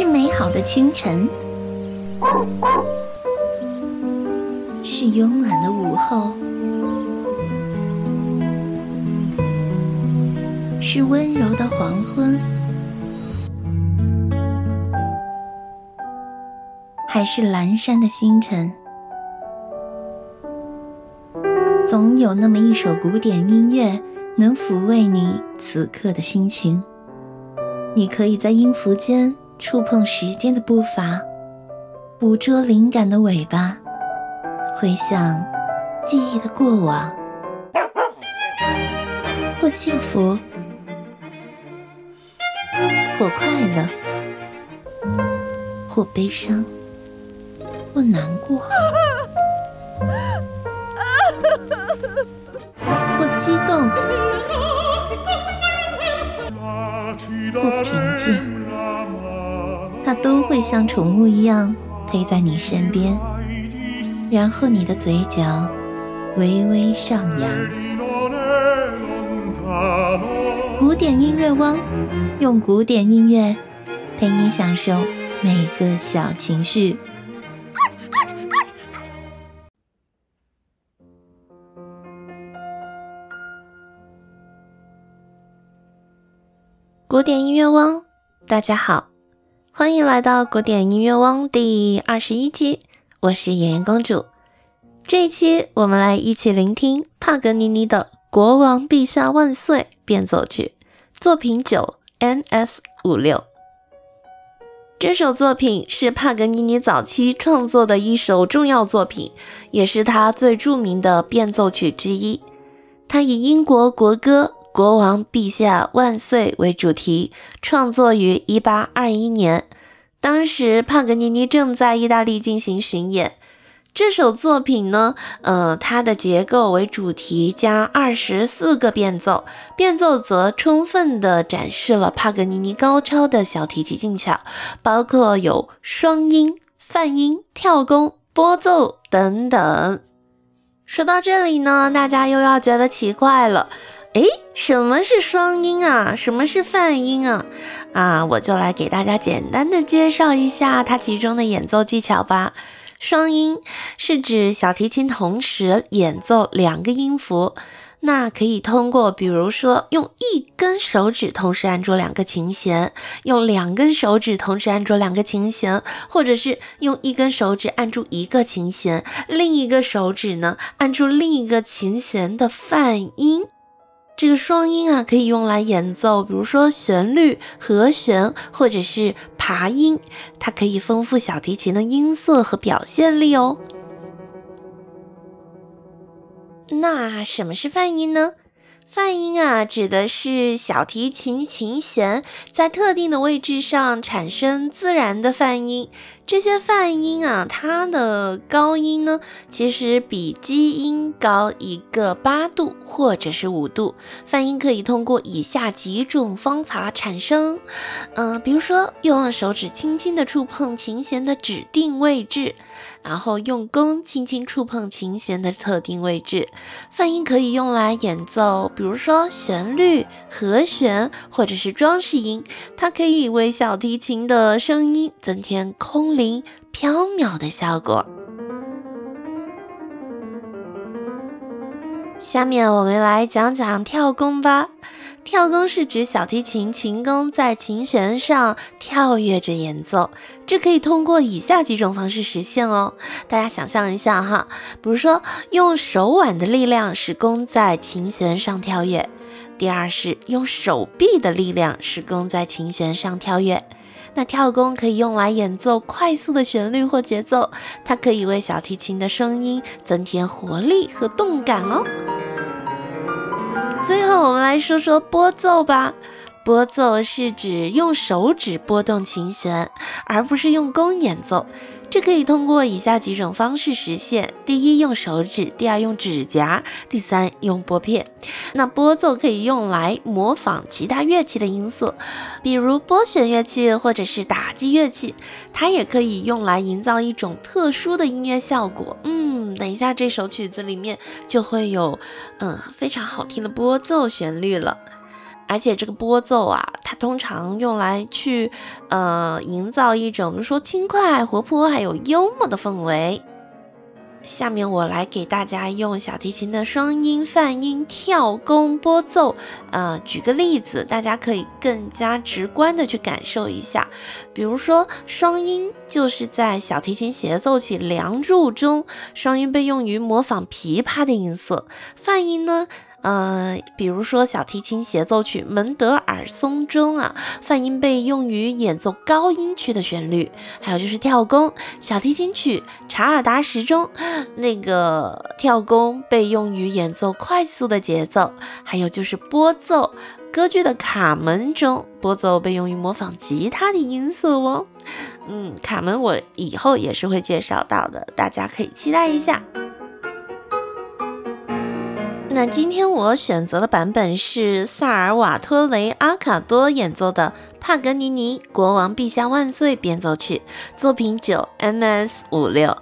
是美好的清晨，是慵懒的午后，是温柔的黄昏，还是阑珊的星辰？总有那么一首古典音乐，能抚慰你此刻的心情。你可以在音符间触碰时间的步伐，捕捉灵感的尾巴，回想记忆的过往，或幸福，或快乐，或悲伤，或难过，或激动。或平静，它都会像宠物一样陪在你身边，然后你的嘴角微微上扬。古典音乐汪，用古典音乐陪你享受每个小情绪。古典音乐汪，大家好，欢迎来到古典音乐汪第二十一期，我是妍妍公主。这一期我们来一起聆听帕格尼尼的《国王陛下万岁》变奏曲作品九 NS 五六。这首作品是帕格尼尼早期创作的一首重要作品，也是他最著名的变奏曲之一。他以英国国歌。国王陛下万岁为主题，创作于一八二一年。当时帕格尼尼正在意大利进行巡演。这首作品呢，呃，它的结构为主题加二十四个变奏，变奏则充分的展示了帕格尼尼高超的小提琴技巧，包括有双音、泛音、跳弓、拨奏等等。说到这里呢，大家又要觉得奇怪了。诶，什么是双音啊？什么是泛音啊？啊，我就来给大家简单的介绍一下它其中的演奏技巧吧。双音是指小提琴同时演奏两个音符，那可以通过，比如说用一根手指同时按住两个琴弦，用两根手指同时按住两个琴弦，或者是用一根手指按住一个琴弦，另一个手指呢按住另一个琴弦的泛音。这个双音啊，可以用来演奏，比如说旋律、和弦或者是爬音，它可以丰富小提琴的音色和表现力哦。那什么是泛音呢？泛音啊，指的是小提琴琴弦在特定的位置上产生自然的泛音。这些泛音啊，它的高音呢，其实比基音高一个八度或者是五度。泛音可以通过以下几种方法产生，嗯，比如说用手指轻轻的触碰琴弦的指定位置。然后用弓轻轻触碰琴弦的特定位置，泛音可以用来演奏，比如说旋律、和弦或者是装饰音，它可以为小提琴的声音增添空灵飘渺的效果。下面我们来讲讲跳弓吧。跳弓是指小提琴琴弓在琴弦上跳跃着演奏，这可以通过以下几种方式实现哦。大家想象一下哈，比如说用手腕的力量使弓在琴弦上跳跃；第二是用手臂的力量使弓在琴弦上跳跃。那跳弓可以用来演奏快速的旋律或节奏，它可以为小提琴的声音增添活力和动感哦。最后，我们来说说拨奏吧。拨奏是指用手指拨动琴弦，而不是用弓演奏。这可以通过以下几种方式实现：第一，用手指；第二，用指甲；第三，用拨片。那拨奏可以用来模仿其他乐器的音色，比如拨弦乐器或者是打击乐器。它也可以用来营造一种特殊的音乐效果。嗯，等一下这首曲子里面就会有嗯非常好听的拨奏旋律了。而且这个拨奏啊，它通常用来去呃营造一种，比如说轻快、活泼还有幽默的氛围。下面我来给大家用小提琴的双音泛音跳弓拨奏，呃，举个例子，大家可以更加直观的去感受一下。比如说，双音就是在小提琴协奏曲《梁祝》中，双音被用于模仿琵琶的音色；泛音呢？呃，比如说小提琴协奏曲《门德尔松》中啊，泛音被用于演奏高音区的旋律；还有就是跳弓，小提琴曲《查尔达什》中那个跳弓被用于演奏快速的节奏；还有就是拨奏，歌剧的《卡门》中拨奏被用于模仿吉他的音色哦。嗯，卡门我以后也是会介绍到的，大家可以期待一下。那今天我选择的版本是萨尔瓦托雷阿卡多演奏的帕格尼尼《国王陛下万岁》变奏曲，作品九 MS 五六。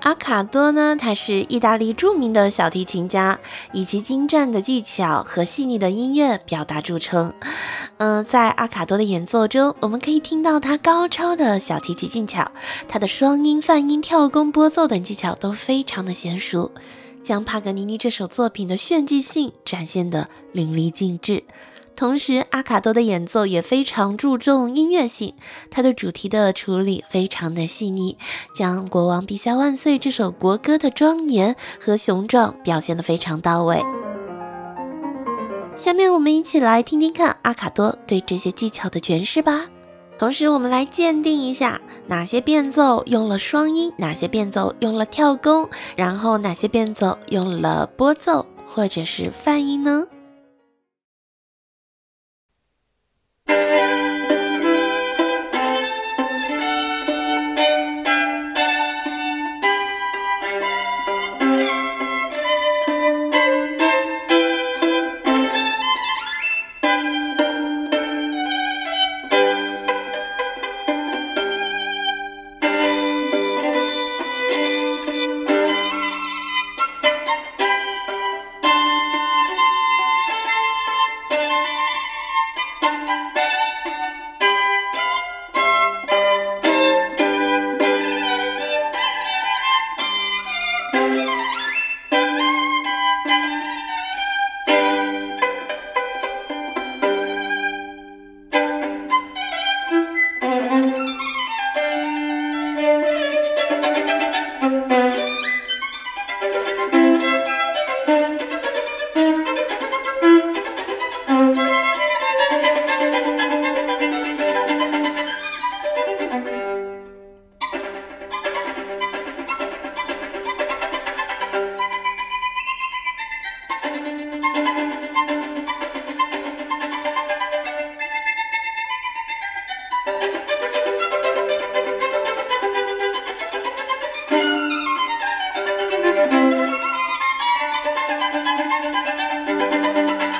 阿卡多呢，他是意大利著名的小提琴家，以其精湛的技巧和细腻的音乐表达著称。嗯，在阿卡多的演奏中，我们可以听到他高超的小提琴技巧，他的双音、泛音、跳弓、拨奏等技巧都非常的娴熟。将帕格尼尼这首作品的炫技性展现得淋漓尽致，同时阿卡多的演奏也非常注重音乐性，他对主题的处理非常的细腻，将“国王陛下万岁”这首国歌的庄严和雄壮表现得非常到位。下面我们一起来听听看阿卡多对这些技巧的诠释吧。同时，我们来鉴定一下哪些变奏用了双音，哪些变奏用了跳弓，然后哪些变奏用了拨奏或者是泛音呢？フフフフ。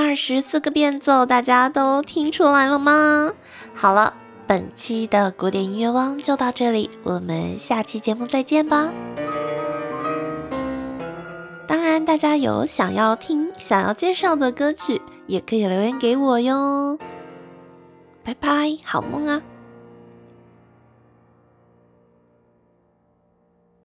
二十四个变奏，大家都听出来了吗？好了，本期的古典音乐汪就到这里，我们下期节目再见吧。当然，大家有想要听、想要介绍的歌曲，也可以留言给我哟。拜拜，好梦啊！